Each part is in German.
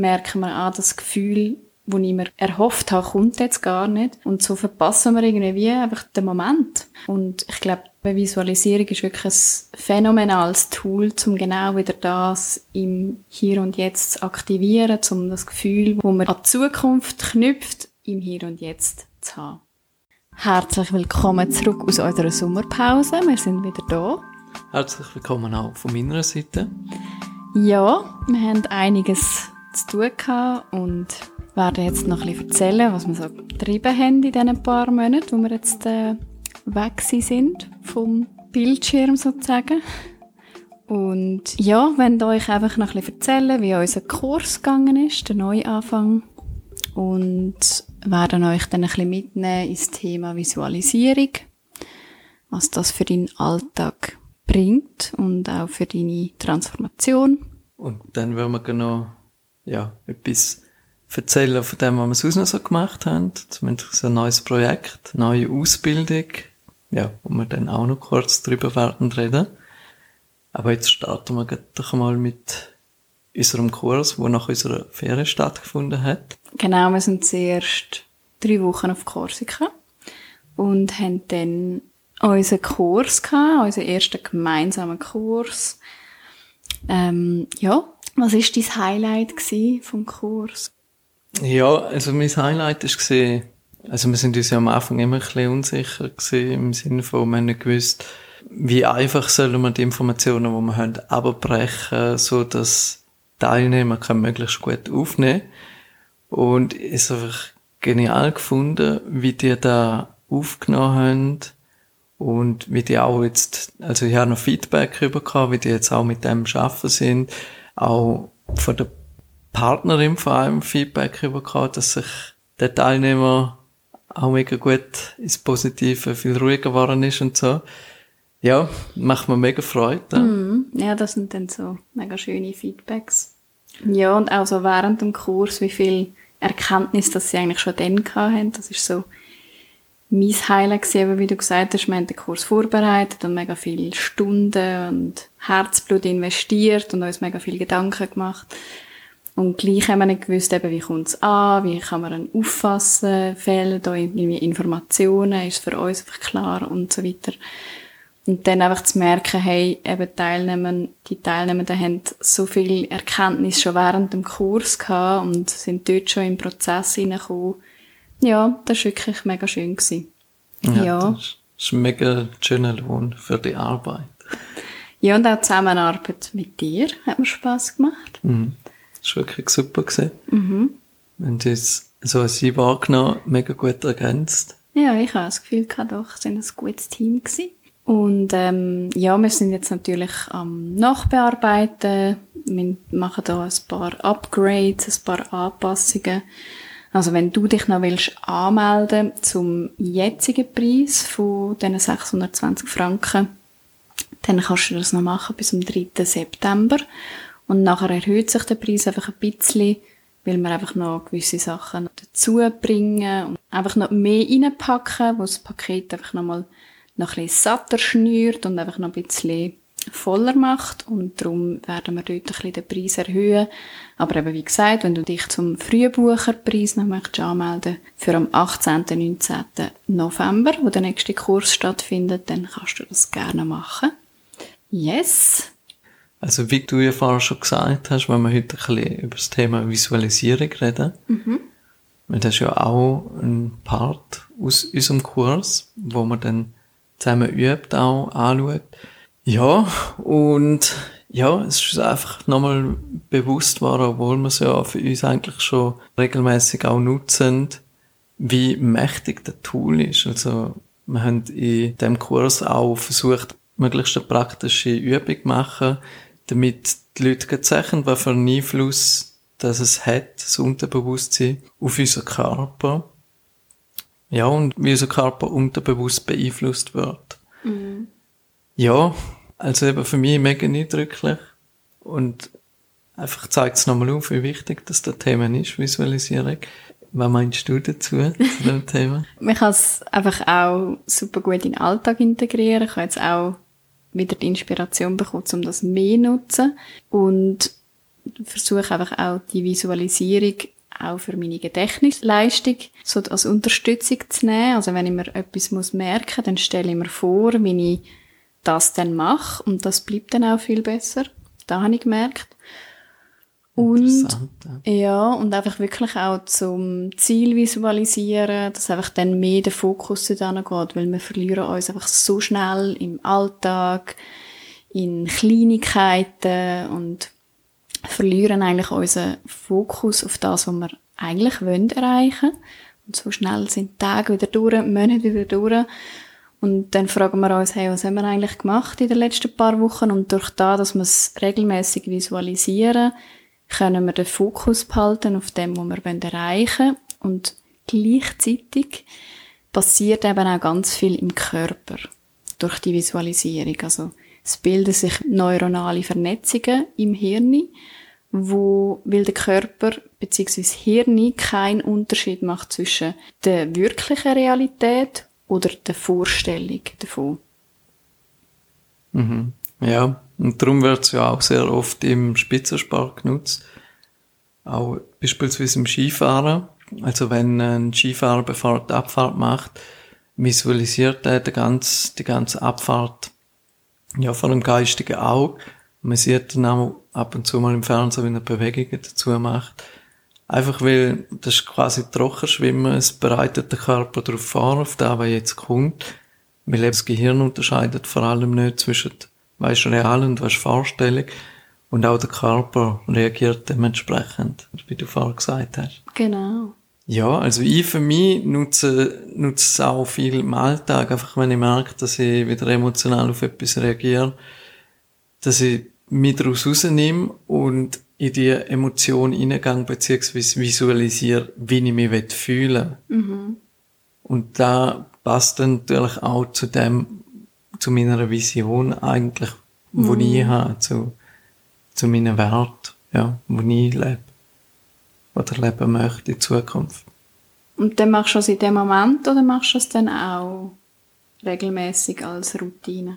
merken wir, ah, das Gefühl, wo ich mir erhofft habe, kommt jetzt gar nicht. Und so verpassen wir irgendwie einfach den Moment. Und ich glaube, Visualisierung ist wirklich ein phänomenales Tool, um genau wieder das im Hier und Jetzt zu aktivieren, um das Gefühl, wo man an die Zukunft knüpft, im Hier und Jetzt zu haben. Herzlich willkommen zurück aus unserer Sommerpause. Wir sind wieder da. Herzlich willkommen auch von meiner Seite. Ja, wir haben einiges zu tun gehabt und werden jetzt noch ein bisschen erzählen, was wir so getrieben haben in diesen paar Monaten, wo wir jetzt äh, weg sind vom Bildschirm sozusagen. Und ja, wenn euch einfach noch ein bisschen erzählen, wie unser Kurs gegangen ist, der Neuanfang. Und werden euch dann ein bisschen mitnehmen ins Thema Visualisierung, was das für deinen Alltag bringt und auch für deine Transformation. Und dann werden wir genau, ja, etwas erzählen von dem, was wir sonst noch so gemacht haben. Zumindest ein neues Projekt, neue Ausbildung. Ja, wo wir dann auch noch kurz drüber werden reden. Aber jetzt starten wir doch mal mit unserem Kurs, wo nach unserer Ferien stattgefunden hat. Genau, wir sind zuerst drei Wochen auf Korsika und haben dann unseren Kurs gehabt, unseren ersten gemeinsamen Kurs. Ähm, ja, was ist dein Highlight vom Kurs? Ja, also mein Highlight ist gesehen, also wir sind uns ja am Anfang immer ein bisschen unsicher gewesen, im Sinne von, wir haben nicht gewusst, wie einfach sollen wir die Informationen, die wir haben, abbrechen, so dass Teilnehmer können möglichst gut aufnehmen. Und es ist einfach genial gefunden, wie die da aufgenommen haben und wie die auch jetzt, also ich habe noch Feedback bekommen, wie die jetzt auch mit dem arbeiten sind, auch von der Partnerin vor allem Feedback bekommen, dass sich der Teilnehmer auch mega gut ins Positive, viel ruhiger geworden ist und so. Ja, macht mir mega Freude. Ja. Mm, ja, das sind dann so mega schöne Feedbacks. Ja, und auch so während dem Kurs, wie viel Erkenntnis, dass sie eigentlich schon dann hatten. Das ist so mein Highlight gewesen, wie du gesagt hast, wir haben den Kurs vorbereitet und mega viele Stunden und Herzblut investiert und uns mega viele Gedanken gemacht. Und gleich haben wir nicht gewusst, eben, wie kommt es an, wie kann man ihn auffassen, fehlen da irgendwie Informationen, ist für uns einfach klar und so weiter. Und dann einfach zu merken, hey, eben Teilnehmer, die Teilnehmenden haben so viel Erkenntnis schon während dem Kurs gehabt und sind dort schon im Prozess hineingekommen. Ja, das war wirklich mega schön. Gewesen. Ja, ja. Das ist ein mega schöner Lohn für die Arbeit. Ja, und auch die Zusammenarbeit mit dir hat mir Spass gemacht. Mhm. Das war wirklich super. Gewesen. Mhm. Wir haben uns so als Sie wahrgenommen, mega gut ergänzt. Ja, ich habe das Gefühl gehabt, doch, es war ein gutes Team. Gewesen. Und ähm, ja, wir sind jetzt natürlich am Nachbearbeiten. Wir machen da ein paar Upgrades, ein paar Anpassungen. Also wenn du dich noch willst anmelden zum jetzigen Preis von diesen 620 Franken, dann kannst du das noch machen bis zum 3. September. Und nachher erhöht sich der Preis einfach ein bisschen, weil wir einfach noch gewisse Sachen dazu bringen und einfach noch mehr reinpacken, wo das Paket einfach nochmal noch ein bisschen satter schnürt und einfach noch ein bisschen voller macht und darum werden wir dort ein bisschen den Preis erhöhen. Aber eben wie gesagt, wenn du dich zum Frühbucherpreis noch möchtest anmelden für am 18. 19. November, wo der nächste Kurs stattfindet, dann kannst du das gerne machen. Yes! Also wie du ja vorher schon gesagt hast, wenn wir heute ein bisschen über das Thema Visualisierung reden, mhm. das ist ja auch ein Part aus unserem Kurs, wo man dann zusammen übt, auch anschaut. Ja, und ja, es ist einfach nochmal bewusst war, obwohl wir es ja für uns eigentlich schon regelmäßig auch nutzen, wie mächtig der Tool ist. Also, wir haben in dem Kurs auch versucht, möglichst eine praktische Übung zu machen, damit die Leute sehen, was für einen Einfluss dass es hat, das Unterbewusstsein, auf unseren Körper. Ja, und wie unser Körper unterbewusst beeinflusst wird. Mhm. Ja, also eben für mich mega eindrücklich. Und einfach zeigt es nochmal auf, wie wichtig das der Thema ist, Visualisierung. Was meinst du dazu, zu dem Thema? Man kann es einfach auch super gut in den Alltag integrieren. Ich habe jetzt auch wieder die Inspiration bekommen, um das mehr zu nutzen. Und versuche einfach auch die Visualisierung auch für meine Gedächtnisleistung so als Unterstützung zu nehmen. Also wenn ich mir etwas muss merken, dann stelle ich mir vor, wie ich das dann mache und das bleibt dann auch viel besser. Da habe ich gemerkt. Und, ja. ja, und einfach wirklich auch zum Ziel visualisieren, dass einfach dann mehr der Fokus da geht, weil wir verlieren uns einfach so schnell im Alltag, in Kleinigkeiten und verlieren eigentlich unseren Fokus auf das, was wir eigentlich wollen erreichen. Und so schnell sind Tage wieder durch, Monate wieder durch. Und dann fragen wir uns, hey, was haben wir eigentlich gemacht in den letzten paar Wochen? Und durch das, dass wir es regelmäßig visualisieren, können wir den Fokus behalten auf dem, was wir erreichen wollen. Und gleichzeitig passiert eben auch ganz viel im Körper durch die Visualisierung. Also es bilden sich neuronale Vernetzungen im Hirn, wo, weil der Körper bzw. Hirn keinen Unterschied macht zwischen der wirklichen Realität oder der Vorstellung davon. Mhm. Ja, und darum wird es ja auch sehr oft im Spitzensport genutzt. Auch beispielsweise im Skifahren. Also wenn ein Skifahrer bevor er die Abfahrt macht, visualisiert er die ganze, die ganze Abfahrt ja, vor dem geistigen Auge. Man sieht dann auch ab und zu mal im Fernsehen, wenn er Bewegungen dazu macht. Einfach weil das ist quasi Trockenschwimmen, es bereitet den Körper darauf vor, auf das, was jetzt kommt. Weil das Gehirn unterscheidet vor allem nicht zwischen, was ist real und was ist Vorstellung. Und auch der Körper reagiert dementsprechend, wie du vorher gesagt hast. Genau. Ja, also ich für mich nutze, nutze es auch viel im Alltag, einfach wenn ich merke, dass ich wieder emotional auf etwas reagiere, dass ich mich daraus rausnehme und in die Emotion hineingehe, beziehungsweise visualisiere, wie ich mich fühlen mhm. Und da passt dann natürlich auch zu dem, zu meiner Vision eigentlich, wo mhm. ich habe, zu, zu meinen Wert, ja, wo ich lebe oder leben möchte in Zukunft. Und dann machst du das in dem Moment oder machst du es dann auch regelmäßig als Routine?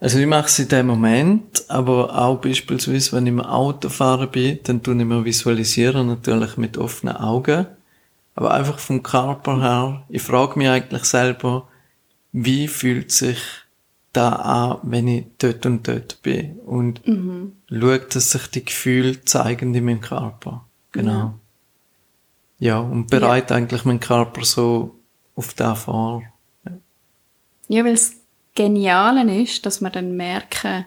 Also ich mache es in dem Moment, aber auch beispielsweise, wenn ich im Auto fahren bin, dann tue ich mir visualisieren, natürlich mit offenen Augen. Aber einfach vom Körper her, ich frage mich eigentlich selber, wie fühlt sich da an, wenn ich dort und dort bin? Und mhm. schaue, dass sich die Gefühle zeigen in meinem Körper. Genau. Ja, ja und bereite ja. eigentlich meinen Körper so auf das vor. Ja, ja weil es Geniale ist, dass wir dann merken,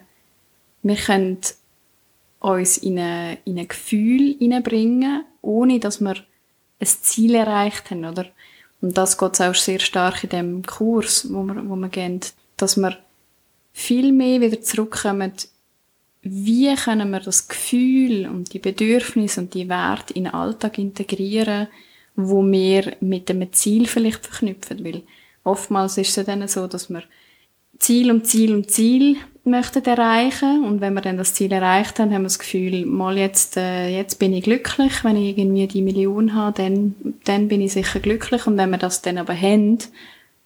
wir können uns in, eine, in ein Gefühl hineinbringen, ohne dass wir ein Ziel erreicht haben, oder? Und das geht auch sehr stark in dem Kurs, wo wir, wo wir gehen, dass wir viel mehr wieder zurückkommen wie können wir das Gefühl und die Bedürfnisse und die Werte in den Alltag integrieren, wo wir mit dem Ziel vielleicht verknüpfen, weil oftmals ist es dann so, dass wir Ziel um Ziel um Ziel möchten erreichen und wenn wir dann das Ziel erreicht haben, haben wir das Gefühl, mal jetzt, äh, jetzt bin ich glücklich, wenn ich irgendwie die Million habe, dann, dann bin ich sicher glücklich und wenn wir das dann aber haben,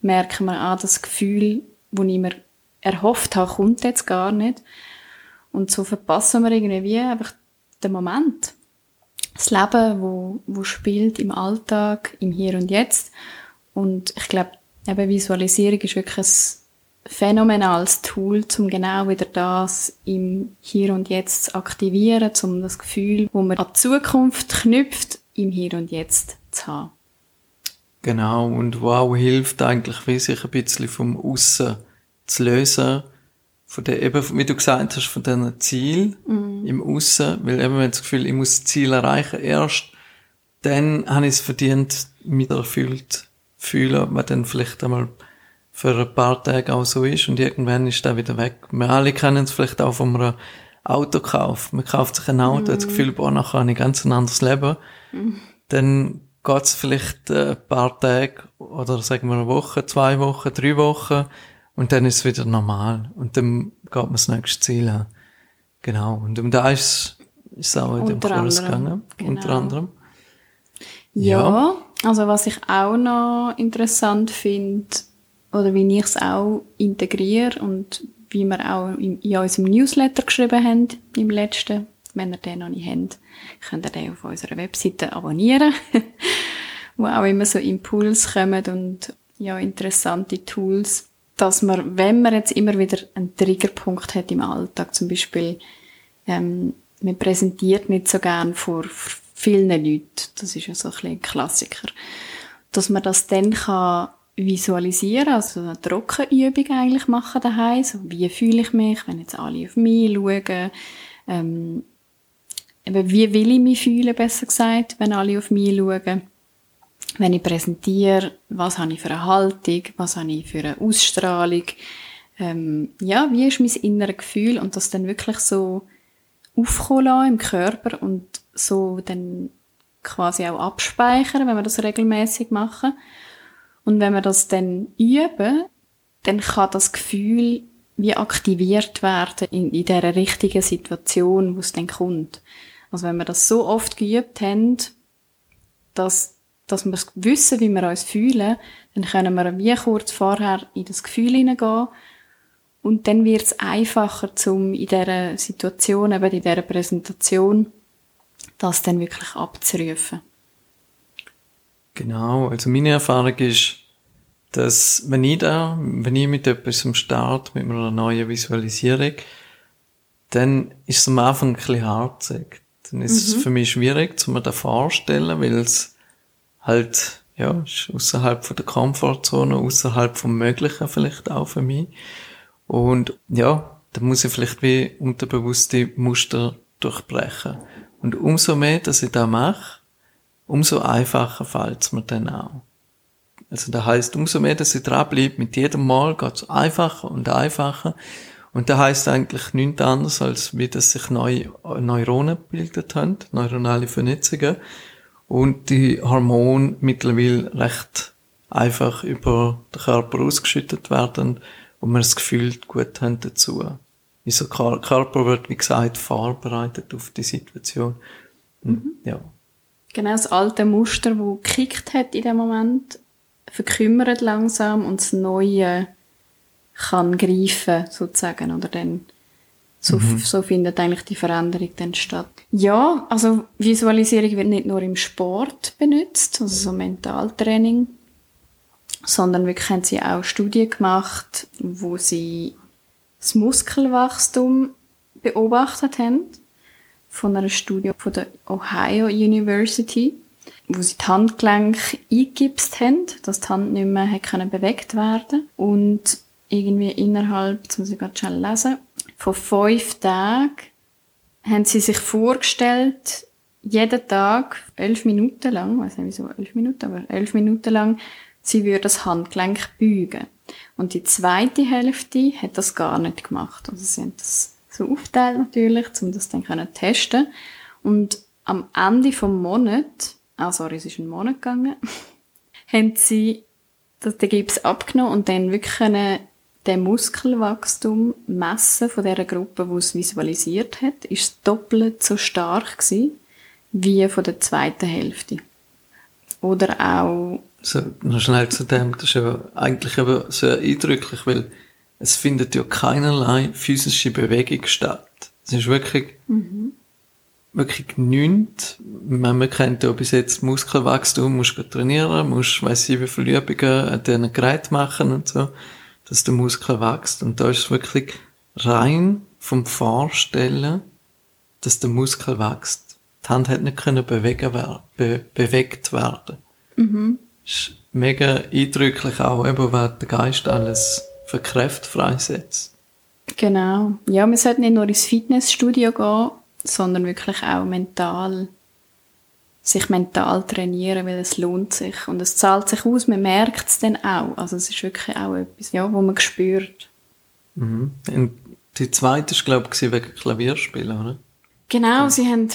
merken wir, ah, das Gefühl, das ich mir erhofft habe, kommt jetzt gar nicht und so verpassen wir irgendwie einfach den Moment. Das Leben, wo, wo spielt im Alltag, im Hier und Jetzt. Und ich glaube, eben Visualisierung ist wirklich ein phänomenales Tool, um genau wieder das im Hier und Jetzt zu aktivieren, um das Gefühl, wo man an die Zukunft knüpft, im Hier und Jetzt zu haben. Genau, und wo auch hilft eigentlich, wie sich ein bisschen vom Aussen zu lösen von der, eben, wie du gesagt hast, von diesen Ziel mhm. im Aussen, weil eben, wenn das Gefühl, ich muss das Ziel erreichen, erst dann habe ich es verdient, mich erfüllt fühlen, was dann vielleicht einmal für ein paar Tage auch so ist und irgendwann ist der wieder weg. Wir alle kennen es vielleicht auch von einem Autokauf. Man kauft sich ein Auto, mhm. hat das Gefühl, boah, nachher habe ich ganz ein anderes Leben. Mhm. Dann geht es vielleicht ein paar Tage oder sagen wir eine Woche, zwei Wochen, drei Wochen und dann ist es wieder normal. Und dann geht man das nächste Ziel an. Genau. Und um da ist es auch in dem Kurs gegangen. Genau. Unter anderem. Ja, ja, also was ich auch noch interessant finde, oder wie ich es auch integriere und wie wir auch in, in unserem Newsletter geschrieben haben, im letzten, Wenn ihr den noch nicht habt, könnt ihr den auf unserer Webseite abonnieren, wo auch immer so Impulse kommen und ja, interessante Tools, dass man, wenn man jetzt immer wieder einen Triggerpunkt hat im Alltag, zum Beispiel, ähm, man präsentiert nicht so gern vor vielen Leuten, das ist ja so ein, bisschen ein Klassiker, dass man das dann kann visualisieren, also eine Trockenübung eigentlich machen daheim, so wie fühle ich mich, wenn jetzt alle auf mich schauen, ähm, eben wie will ich mich fühlen, besser gesagt, wenn alle auf mich schauen, wenn ich präsentiere, was habe ich für eine Haltung, was habe ich für eine Ausstrahlung, ähm, ja, wie ist mein inneres Gefühl? Und das dann wirklich so aufkommen im Körper und so dann quasi auch abspeichern, wenn wir das regelmäßig machen. Und wenn wir das dann üben, dann kann das Gefühl wie aktiviert werden in, in dieser richtigen Situation, wo es dann kommt. Also wenn wir das so oft geübt haben, dass, dass wir wissen, wie wir uns fühlen, dann können wir wie kurz vorher in das Gefühl hineingehen und dann wird es einfacher, zum in dieser Situation, eben in dieser Präsentation, das dann wirklich abzurufen. Genau, also meine Erfahrung ist, dass wenn ich da, wenn ich mit etwas am Start, mit einer neuen Visualisierung, dann ist es am Anfang ein bisschen harzig. Dann ist mhm. es für mich schwierig, zu mir da vorstellen, weil es halt, ja, ist außerhalb von der Komfortzone, außerhalb vom Möglichen vielleicht auch für mich. Und ja, da muss ich vielleicht wie unterbewusste Muster durchbrechen. Und umso mehr, dass ich da mache, umso einfacher fällt es mir dann auch. Also da heißt umso mehr, dass ich dranbleibe, mit jedem Mal geht es einfacher und einfacher. Und da heißt eigentlich nichts anderes, als wie dass sich neue Neuronen gebildet haben, neuronale Vernetzungen, und die Hormone mittlerweile recht einfach über den Körper ausgeschüttet werden und wir das Gefühl gut haben dazu. Unser Körper wird, wie gesagt, vorbereitet auf die Situation. Mhm. Ja. Genau, das alte Muster, das gekickt hat in dem Moment, verkümmert langsam und das Neue kann greifen, sozusagen, oder dann so, mhm. so findet eigentlich die Veränderung dann statt. Ja, also Visualisierung wird nicht nur im Sport benutzt, also so Mentaltraining, sondern wirklich haben sie auch Studien gemacht, wo sie das Muskelwachstum beobachtet haben von einer Studie von der Ohio University, wo sie die Handgelenk eingegipst haben, dass die Hand nicht mehr können bewegt werden und irgendwie innerhalb, jetzt muss ich gerade schnell lesen, von fünf Tagen haben sie sich vorgestellt, jeden Tag elf Minuten lang, ich weiß nicht wieso elf Minuten, aber elf Minuten lang sie würde das Handgelenk bügen. Und die zweite Hälfte hat das gar nicht gemacht. Also sie haben das so aufteilt natürlich, um das dann können testen. Und am Ende vom Monat, ah sorry, es ist ein Monat gegangen, haben sie das, den Gips abgenommen und dann wirklich können den Muskelwachstum messen von der Gruppe, die es visualisiert hat, ist doppelt so stark gewesen, wie von der zweiten Hälfte. Oder auch so, noch schnell zu dem, das ist ja eigentlich aber sehr eindrücklich, weil es findet ja keinerlei physische Bewegung statt. Es ist wirklich, mhm. wirklich nichts. Man kennt ja bis jetzt Muskelwachstum, musst trainieren, musst, weiss ich, wie viele Übungen an diesen Gerät machen und so, dass der Muskel wächst. Und da ist es wirklich rein vom Vorstellen, dass der Muskel wächst. Die Hand hat nicht können bewegen werden, be bewegt werden. Mhm ist mega eindrücklich auch, eben, was der Geist alles für Kräfte freisetzt. Genau. Ja, man sollte nicht nur ins Fitnessstudio gehen, sondern wirklich auch mental, sich mental trainieren, weil es lohnt sich. Und es zahlt sich aus, man merkt es dann auch. Also es ist wirklich auch etwas, ja, wo man spürt. Mhm. Und die zweite war, glaube ich, wegen Klavierspielen, oder? Genau, ja. sie haben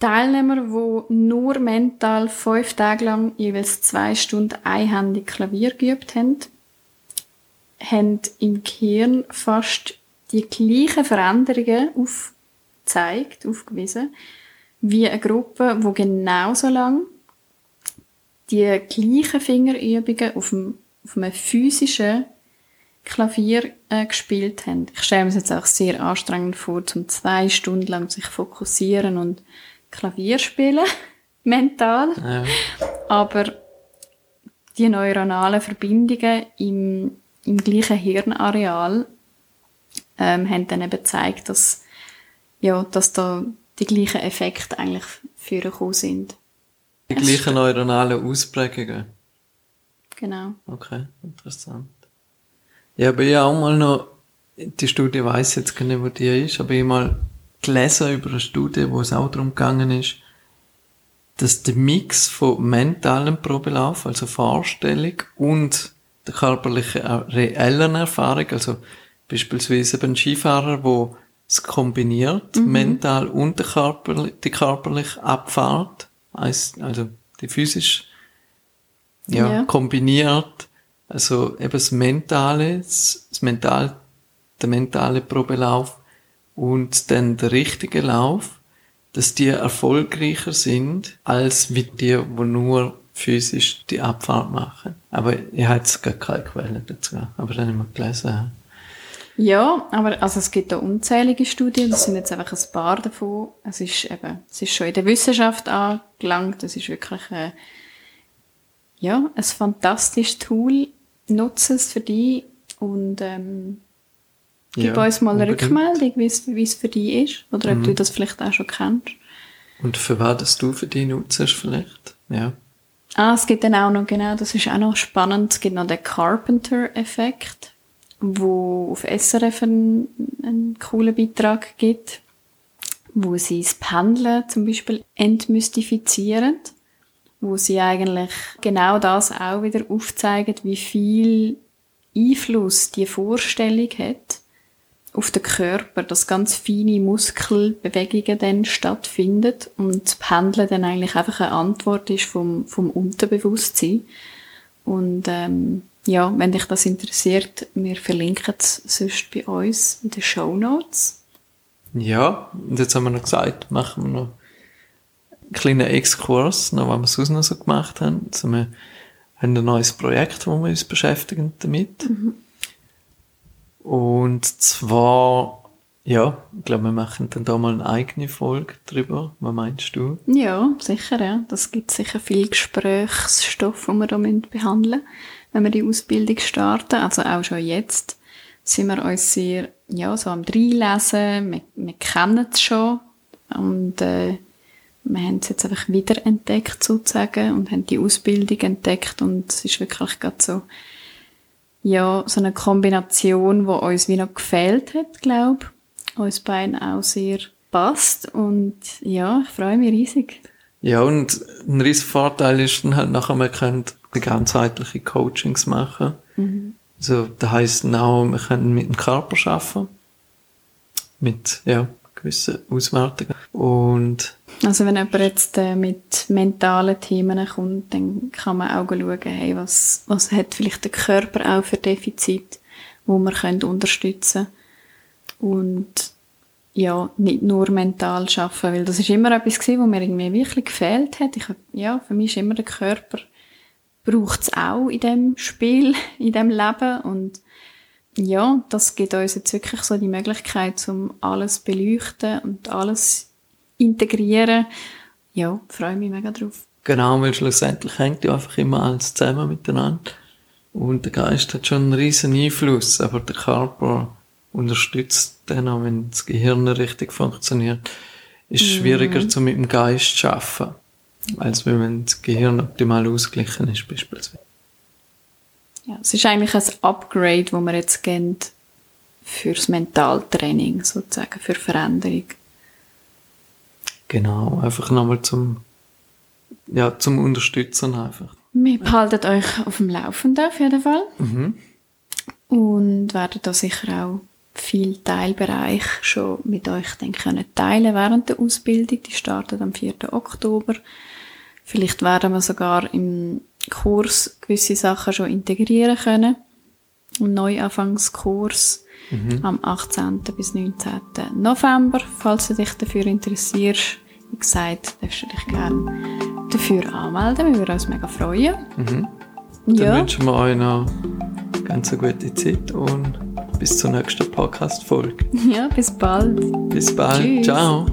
Teilnehmer, die nur mental fünf Tage lang jeweils zwei Stunden einhändig Klavier geübt haben, haben im Gehirn fast die gleichen Veränderungen aufgezeigt, aufgewiesen, wie eine Gruppe, die genauso lang die gleichen Fingerübungen auf, einem, auf einem physischen Klavier äh, gespielt haben. Ich stelle mir es jetzt auch sehr anstrengend vor, zum zwei Stunden lang sich fokussieren und Klavier spielen, mental. Ja. Aber die neuronalen Verbindungen im, im gleichen Hirnareal ähm, haben dann eben gezeigt, dass, ja, dass da die gleichen Effekte eigentlich vorgekommen sind. Die gleichen neuronalen Ausprägungen. Genau. Okay, interessant. Ja, aber ich habe auch mal noch, die Studie weiss jetzt gar nicht, wo die ist, aber ich habe mal gelesen über eine Studie, wo es auch darum gegangen ist, dass der Mix von mentalem Probelauf, also Vorstellung, und der körperlichen, äh, reellen Erfahrung, also beispielsweise ein Skifahrer, wo es kombiniert, mental und der körperlich, die körperliche Abfahrt, also die physisch, ja, Ja. kombiniert, also eben das Mentale, das, das Mental, der mentale Probelauf und dann der richtige Lauf, dass die erfolgreicher sind, als wie die, wo nur physisch die Abfahrt machen. Aber ich habe jetzt gar keine Quelle dazu, aber dann wir gelesen. Ja, aber also es gibt da unzählige Studien, das sind jetzt einfach ein paar davon. Es ist eben, es ist schon in der Wissenschaft angelangt, es ist wirklich äh, ja, ein fantastisches Tool, nutze es für dich und ähm, gib Ja, uns mal eine unbedingt. Rückmeldung, wie es, für dich ist oder ob Mhm. du das vielleicht auch schon kennst. Und für was das du für dich nutzt vielleicht? Ja. Ah, es gibt dann auch noch, genau, das ist auch noch spannend, es gibt noch den Carpenter-Effekt, wo auf SRF einen, einen coolen Beitrag gibt, wo sie das Pendeln zum Beispiel entmystifizieren, wo sie eigentlich genau das auch wieder aufzeigen, wie viel Einfluss die Vorstellung hat auf den Körper, dass ganz feine Muskelbewegungen dann stattfinden und Pendeln dann eigentlich einfach eine Antwort ist vom, vom Unterbewusstsein. Und ähm, ja, wenn dich das interessiert, wir verlinken es sonst bei uns in den Show Notes. Ja, und jetzt haben wir noch gesagt, machen wir noch einen kleinen Exkurs, noch was wir sonst noch so gemacht haben. Also wir haben ein neues Projekt, wo wir uns beschäftigen damit. Und zwar, ja, ich glaube, wir machen dann da mal eine eigene Folge drüber. Was meinst du? Ja, sicher, ja. Das gibt sicher viel Gesprächsstoff, den wir da müssen behandeln wenn wir die Ausbildung starten. Also auch schon jetzt sind wir uns sehr, ja, so am Dreinlesen. Wir, wir kennen es schon. Und, äh, wir haben es jetzt einfach wiederentdeckt, sozusagen, und haben die Ausbildung entdeckt. Und es ist wirklich gerade so, ja, so eine Kombination, die uns wie noch gefehlt hat, glaube ich. Uns beiden auch sehr passt. Und ja, ich freue mich riesig. Ja, und ein riesen Vorteil ist dann halt nachher, man kann die ganzheitliche Coachings machen. Also, das heisst auch, wir können mit dem Körper arbeiten. Mit, ja, gewissen Auswertungen. Und, Also wenn jemand jetzt äh, mit mentalen Themen kommt, dann kann man auch schauen, hey, was, was hat vielleicht der Körper auch für Defizit, wo man können unterstützen und ja, nicht nur mental schaffen, weil das ist immer etwas gewesen, wo mir irgendwie wirklich gefehlt hat. Ich, hab- ja, für mich ist immer der Körper braucht es auch in dem Spiel, in dem Leben und ja, das gibt uns jetzt wirklich so die Möglichkeit, um alles beleuchten und alles integrieren. Ja, freue mich mega drauf. genau, weil schlussendlich hängt ja einfach immer alles zusammen miteinander. Und der Geist hat schon einen riesen Einfluss, aber der Körper unterstützt dann auch, wenn das Gehirn richtig funktioniert. Ist schwieriger, zu mit dem Geist zu arbeiten. Als wenn das Gehirn optimal ausgeglichen ist, beispielsweise. Ja, es ist eigentlich ein Upgrade, das wir jetzt geben fürs Mentaltraining, sozusagen, für Veränderung. Genau, einfach nochmal zum, ja, zum Unterstützen einfach. Wir behalten euch auf dem Laufenden, auf jeden Fall. Und werden da sicher auch viel Teilbereich schon mit euch dann können teilen während der Ausbildung. Die startet am 4. Oktober. Vielleicht werden wir sogar im Kurs gewisse Sachen schon integrieren können. Im Neuanfangskurs am 18. bis 19. November. Falls du dich dafür interessierst, wie gesagt, darfst du dich gerne dafür anmelden. Wir würden uns mega freuen. Dann Ja. wünschen wir euch noch ganz eine gute Zeit und bis zur nächsten Podcast-Folge. Ja, bis bald. Bis bald. Tschüss. Ciao.